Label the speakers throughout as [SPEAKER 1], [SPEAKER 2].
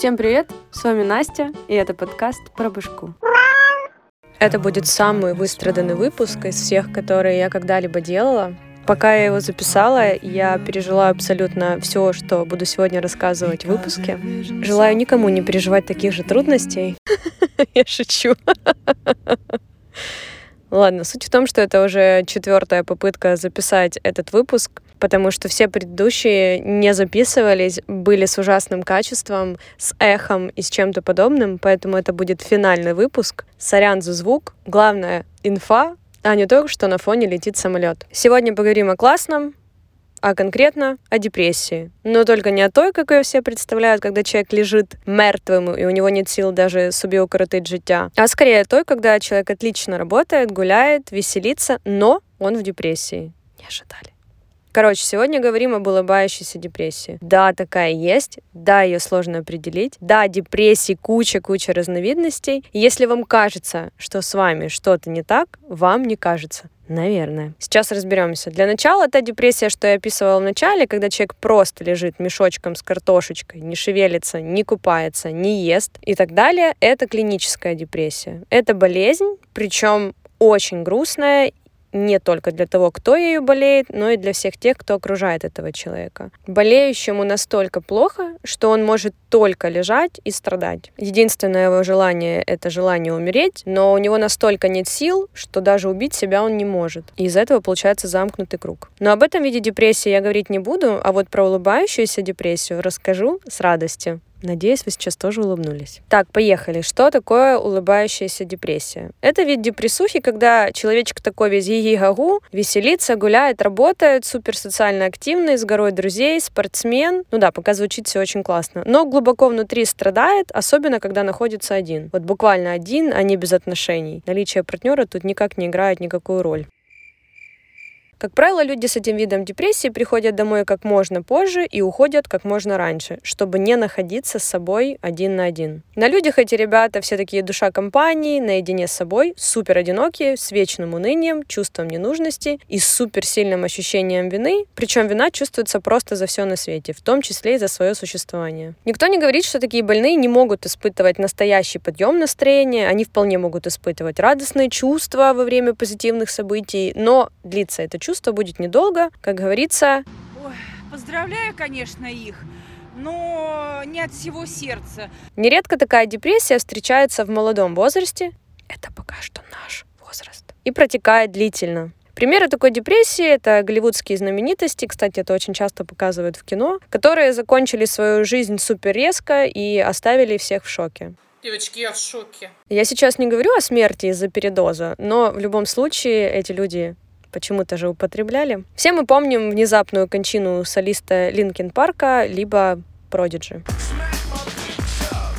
[SPEAKER 1] Всем привет, с вами Настя, и это подкаст про башку. Это будет самый выстраданный выпуск из всех, которые я когда-либо делала. Пока я его записала, я пережила абсолютно все, что буду сегодня рассказывать в выпуске. Желаю никому не переживать таких же трудностей. Я шучу. Ладно, суть в том, что это уже четвертая попытка записать этот выпуск, потому что все предыдущие не записывались, были с ужасным качеством, с эхом и с чем-то подобным, поэтому это будет финальный выпуск. Сорян за звук. Главное — инфа, а не то, что на фоне летит самолет. Сегодня поговорим о классном, а конкретно о депрессии. Но только не о той, как ее все представляют, когда человек лежит мертвым, и у него нет сил даже себе укоротить життя, а скорее о той, когда человек отлично работает, гуляет, веселится, но он в депрессии. Не ожидали. Короче, сегодня говорим об улыбающейся депрессии. Да, такая есть. Да, ее сложно определить. Да, депрессии куча-куча разновидностей. Если вам кажется, что с вами что-то не так, вам не кажется. Наверное. Сейчас разберемся. Для начала та депрессия, что я описывала в начале, когда человек просто лежит мешочком с картошечкой, не шевелится, не купается, не ест и так далее, это клиническая депрессия. Это болезнь, причем очень грустная не только для того, кто ею болеет, но и для всех тех, кто окружает этого человека. Болеющему настолько плохо, что он может только лежать и страдать. Единственное его желание — это желание умереть, но у него настолько нет сил, что даже убить себя он не может. И из этого получается замкнутый круг. Но об этом виде депрессии я говорить не буду, а вот про улыбающуюся депрессию расскажу с радостью. Надеюсь, вы сейчас тоже улыбнулись. Так, поехали. Что такое улыбающаяся депрессия? Это вид депрессухи, когда человечек такой весь ги-гагу, веселится, гуляет, работает, супер социально активный, с горой друзей, спортсмен. Ну да, пока звучит все очень классно. Но глубоко внутри страдает, особенно когда находится один. Вот буквально один, а не без отношений. Наличие партнера тут никак не играет никакую роль. Как правило, люди с этим видом депрессии приходят домой как можно позже и уходят как можно раньше, чтобы не находиться с собой один на один. На людях эти ребята все такие душа компании, наедине с собой, супер одинокие, с вечным унынием, чувством ненужности и супер сильным ощущением вины, причем вина чувствуется просто за все на свете, в том числе и за свое существование. Никто не говорит, что такие больные не могут испытывать настоящий подъем настроения, они вполне могут испытывать радостные чувства во время позитивных событий, но длится это чувство чувство будет недолго, как говорится.
[SPEAKER 2] Ой, поздравляю, конечно, их но не от всего сердца.
[SPEAKER 1] Нередко такая депрессия встречается в молодом возрасте. Это пока что наш возраст. И протекает длительно. Примеры такой депрессии — это голливудские знаменитости, кстати, это очень часто показывают в кино, которые закончили свою жизнь супер резко и оставили всех в шоке.
[SPEAKER 2] Девочки, я в шоке.
[SPEAKER 1] Я сейчас не говорю о смерти из-за передоза, но в любом случае эти люди почему-то же употребляли. Все мы помним внезапную кончину солиста Linkin Park а, либо Продиджи.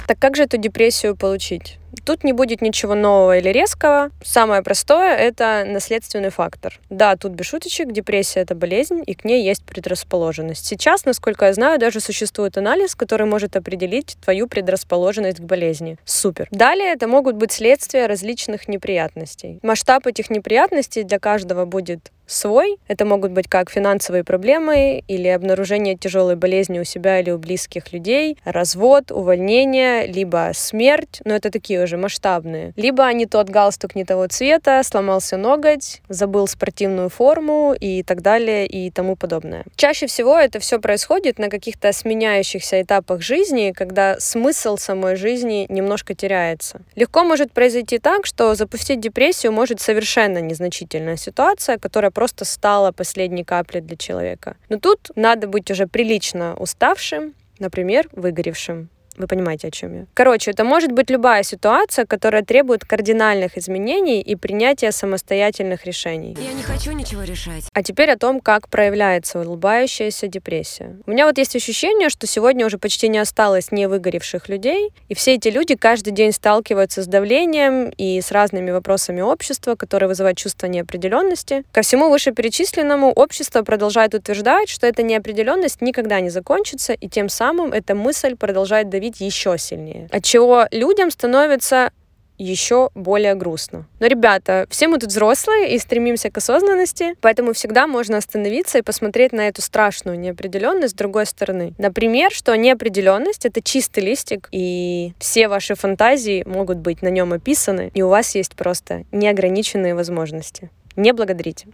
[SPEAKER 1] Так как же эту депрессию получить? Тут не будет ничего нового или резкого. Самое простое — это наследственный фактор. Да, тут без шуточек, депрессия — это болезнь, и к ней есть предрасположенность. Сейчас, насколько я знаю, даже существует анализ, который может определить твою предрасположенность к болезни. Супер. Далее это могут быть следствия различных неприятностей. Масштаб этих неприятностей для каждого будет свой. Это могут быть как финансовые проблемы или обнаружение тяжелой болезни у себя или у близких людей, развод, увольнение, либо смерть, но это такие уже масштабные. Либо не тот галстук не того цвета, сломался ноготь, забыл спортивную форму и так далее и тому подобное. Чаще всего это все происходит на каких-то сменяющихся этапах жизни, когда смысл самой жизни немножко теряется. Легко может произойти так, что запустить депрессию может совершенно незначительная ситуация, которая просто стала последней каплей для человека. Но тут надо быть уже прилично уставшим, например, выгоревшим. Вы понимаете, о чем я. Короче, это может быть любая ситуация, которая требует кардинальных изменений и принятия самостоятельных решений.
[SPEAKER 3] Я не хочу ничего решать.
[SPEAKER 1] А теперь о том, как проявляется улыбающаяся депрессия. У меня вот есть ощущение, что сегодня уже почти не осталось не выгоревших людей, и все эти люди каждый день сталкиваются с давлением и с разными вопросами общества, которые вызывают чувство неопределенности. Ко всему вышеперечисленному общество продолжает утверждать, что эта неопределенность никогда не закончится, и тем самым эта мысль продолжает давить давить еще сильнее. От чего людям становится еще более грустно. Но, ребята, все мы тут взрослые и стремимся к осознанности, поэтому всегда можно остановиться и посмотреть на эту страшную неопределенность с другой стороны. Например, что неопределенность — это чистый листик, и все ваши фантазии могут быть на нем описаны, и у вас есть просто неограниченные возможности. Не благодарите.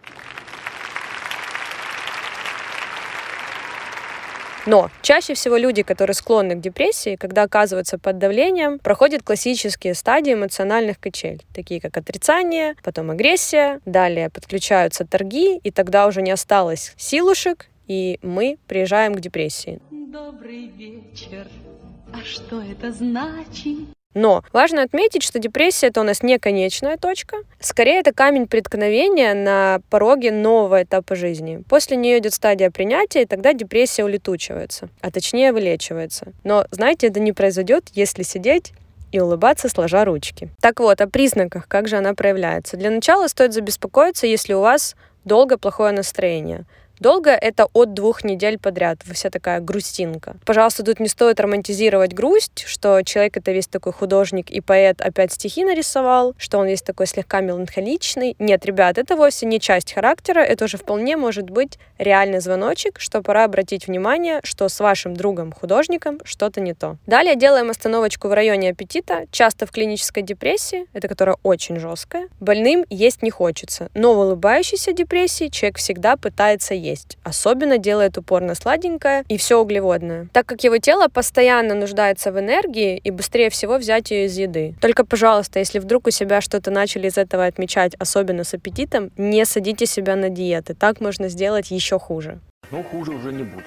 [SPEAKER 1] Но чаще всего люди, которые склонны к депрессии, когда оказываются под давлением, проходят классические стадии эмоциональных качель, такие как отрицание, потом агрессия, далее подключаются торги, и тогда уже не осталось силушек, и мы приезжаем к депрессии. Добрый вечер. А что это значит? Но важно отметить, что депрессия это у нас не конечная точка. Скорее, это камень преткновения на пороге нового этапа жизни. После нее идет стадия принятия, и тогда депрессия улетучивается, а точнее вылечивается. Но, знаете, это не произойдет, если сидеть и улыбаться, сложа ручки. Так вот, о признаках, как же она проявляется. Для начала стоит забеспокоиться, если у вас долго плохое настроение. Долго это от двух недель подряд. Вся такая грустинка. Пожалуйста, тут не стоит романтизировать грусть, что человек это весь такой художник и поэт опять стихи нарисовал, что он весь такой слегка меланхоличный. Нет, ребят, это вовсе не часть характера, это уже вполне может быть реальный звоночек, что пора обратить внимание, что с вашим другом-художником что-то не то. Далее делаем остановочку в районе аппетита, часто в клинической депрессии, это которая очень жесткая. Больным есть не хочется, но в улыбающейся депрессии человек всегда пытается есть есть. Особенно делает упор на сладенькое и все углеводное. Так как его тело постоянно нуждается в энергии и быстрее всего взять ее из еды. Только, пожалуйста, если вдруг у себя что-то начали из этого отмечать, особенно с аппетитом, не садите себя на диеты. Так можно сделать еще хуже.
[SPEAKER 3] Ну, хуже уже не будет.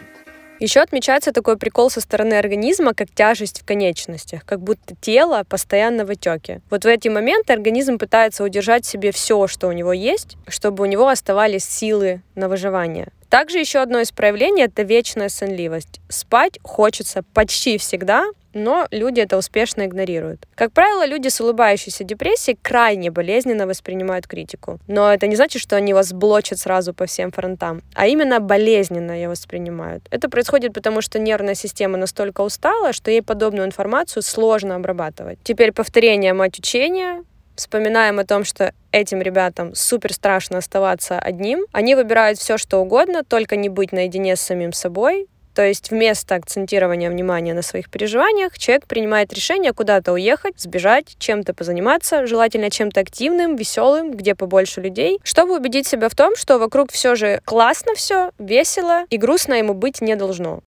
[SPEAKER 1] Еще отмечается такой прикол со стороны организма, как тяжесть в конечностях, как будто тело постоянно в отеке. Вот в эти моменты организм пытается удержать себе все, что у него есть, чтобы у него оставались силы на выживание. Также еще одно из проявлений — это вечная сонливость. Спать хочется почти всегда, но люди это успешно игнорируют. Как правило, люди с улыбающейся депрессией крайне болезненно воспринимают критику. Но это не значит, что они вас блочат сразу по всем фронтам, а именно болезненно ее воспринимают. Это происходит потому, что нервная система настолько устала, что ей подобную информацию сложно обрабатывать. Теперь повторение мать учения, вспоминаем о том, что этим ребятам супер страшно оставаться одним. Они выбирают все, что угодно, только не быть наедине с самим собой, то есть вместо акцентирования внимания на своих переживаниях, человек принимает решение куда-то уехать, сбежать, чем-то позаниматься, желательно чем-то активным, веселым, где побольше людей, чтобы убедить себя в том, что вокруг все же классно все, весело и грустно ему быть не должно.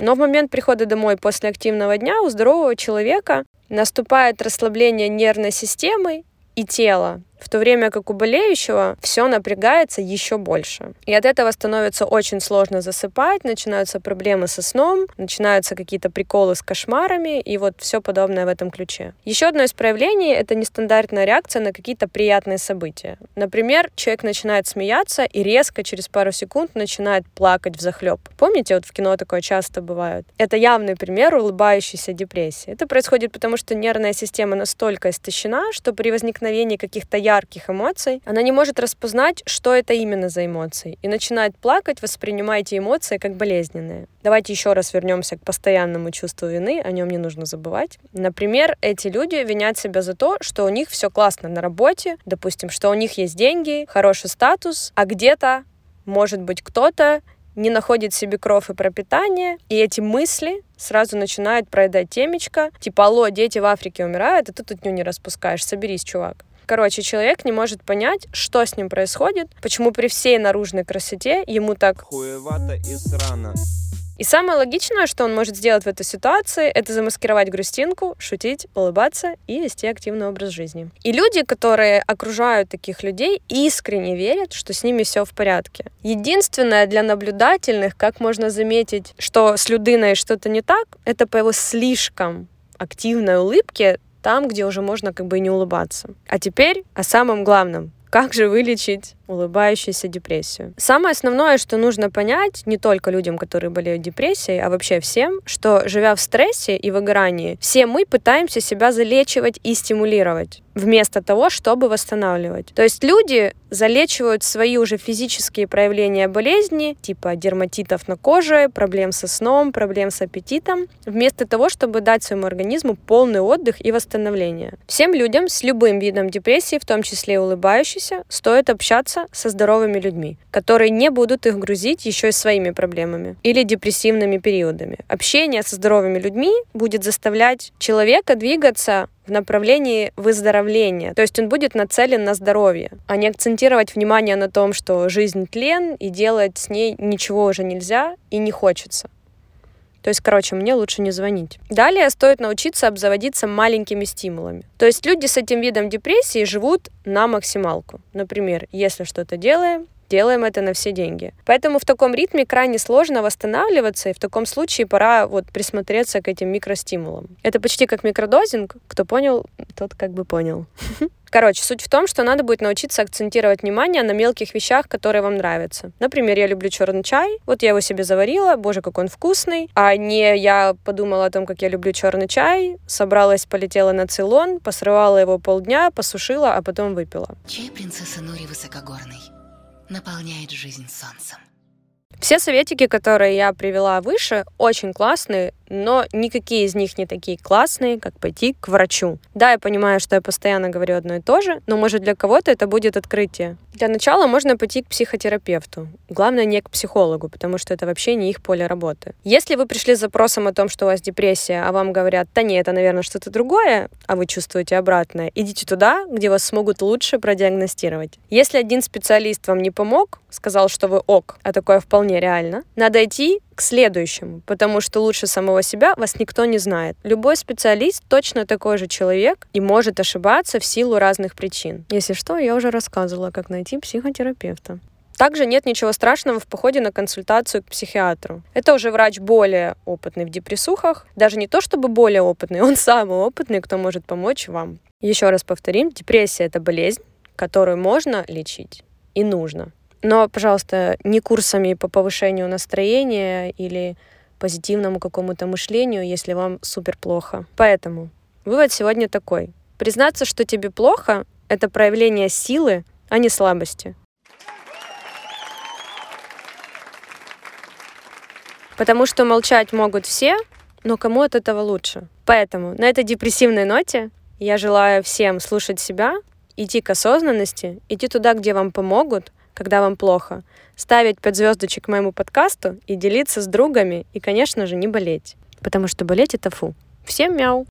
[SPEAKER 1] Но в момент прихода домой после активного дня у здорового человека наступает расслабление нервной системы и тела, в то время как у болеющего все напрягается еще больше. И от этого становится очень сложно засыпать, начинаются проблемы со сном, начинаются какие-то приколы с кошмарами и вот все подобное в этом ключе. Еще одно из проявлений — это нестандартная реакция на какие-то приятные события. Например, человек начинает смеяться и резко через пару секунд начинает плакать в захлеб. Помните, вот в кино такое часто бывает? Это явный пример улыбающейся депрессии. Это происходит потому, что нервная система настолько истощена, что при возникновении каких-то ярких эмоций, она не может распознать, что это именно за эмоции, и начинает плакать, воспринимая эти эмоции как болезненные. Давайте еще раз вернемся к постоянному чувству вины, о нем не нужно забывать. Например, эти люди винят себя за то, что у них все классно на работе, допустим, что у них есть деньги, хороший статус, а где-то, может быть, кто-то не находит себе кров и пропитание, и эти мысли сразу начинают проедать темечко, типа, алло, дети в Африке умирают, а ты тут не распускаешь, соберись, чувак. Короче, человек не может понять, что с ним происходит, почему при всей наружной красоте ему так...
[SPEAKER 3] Хуевато и срано.
[SPEAKER 1] И самое логичное, что он может сделать в этой ситуации, это замаскировать грустинку, шутить, улыбаться и вести активный образ жизни. И люди, которые окружают таких людей, искренне верят, что с ними все в порядке. Единственное для наблюдательных, как можно заметить, что с Людиной что-то не так, это по его слишком активной улыбке там, где уже можно как бы и не улыбаться. А теперь о самом главном. Как же вылечить улыбающуюся депрессию. Самое основное, что нужно понять не только людям, которые болеют депрессией, а вообще всем, что живя в стрессе и выгорании, все мы пытаемся себя залечивать и стимулировать вместо того, чтобы восстанавливать. То есть люди залечивают свои уже физические проявления болезни, типа дерматитов на коже, проблем со сном, проблем с аппетитом, вместо того, чтобы дать своему организму полный отдых и восстановление. Всем людям с любым видом депрессии, в том числе и улыбающейся, стоит общаться со здоровыми людьми, которые не будут их грузить еще и своими проблемами или депрессивными периодами. Общение со здоровыми людьми будет заставлять человека двигаться в направлении выздоровления. То есть он будет нацелен на здоровье, а не акцентировать внимание на том, что жизнь тлен, и делать с ней ничего уже нельзя и не хочется. То есть, короче, мне лучше не звонить. Далее стоит научиться обзаводиться маленькими стимулами. То есть люди с этим видом депрессии живут на максималку. Например, если что-то делаем, делаем это на все деньги. Поэтому в таком ритме крайне сложно восстанавливаться, и в таком случае пора вот присмотреться к этим микростимулам. Это почти как микродозинг. Кто понял, тот как бы понял. Короче, суть в том, что надо будет научиться акцентировать внимание на мелких вещах, которые вам нравятся. Например, я люблю черный чай, вот я его себе заварила, боже, как он вкусный. А не я подумала о том, как я люблю черный чай, собралась, полетела на Цейлон, посрывала его полдня, посушила, а потом выпила.
[SPEAKER 4] Чай принцессы Нури высокогорный наполняет жизнь солнцем.
[SPEAKER 1] Все советики, которые я привела выше, очень классные, но никакие из них не такие классные, как пойти к врачу. Да, я понимаю, что я постоянно говорю одно и то же, но может для кого-то это будет открытие. Для начала можно пойти к психотерапевту. Главное, не к психологу, потому что это вообще не их поле работы. Если вы пришли с запросом о том, что у вас депрессия, а вам говорят, да нет, это, наверное, что-то другое, а вы чувствуете обратное, идите туда, где вас смогут лучше продиагностировать. Если один специалист вам не помог, сказал, что вы ок, а такое вполне реально, надо идти следующему, потому что лучше самого себя вас никто не знает. Любой специалист точно такой же человек и может ошибаться в силу разных причин. Если что, я уже рассказывала, как найти психотерапевта. Также нет ничего страшного в походе на консультацию к психиатру. Это уже врач более опытный в депрессухах. Даже не то чтобы более опытный, он самый опытный, кто может помочь вам. Еще раз повторим, депрессия — это болезнь, которую можно лечить и нужно. Но, пожалуйста, не курсами по повышению настроения или позитивному какому-то мышлению, если вам супер плохо. Поэтому вывод сегодня такой. Признаться, что тебе плохо, это проявление силы, а не слабости. Потому что молчать могут все, но кому от этого лучше. Поэтому на этой депрессивной ноте я желаю всем слушать себя, идти к осознанности, идти туда, где вам помогут, когда вам плохо, ставить 5 звездочек моему подкасту и делиться с другами, и, конечно же, не болеть. Потому что болеть — это фу. Всем мяу!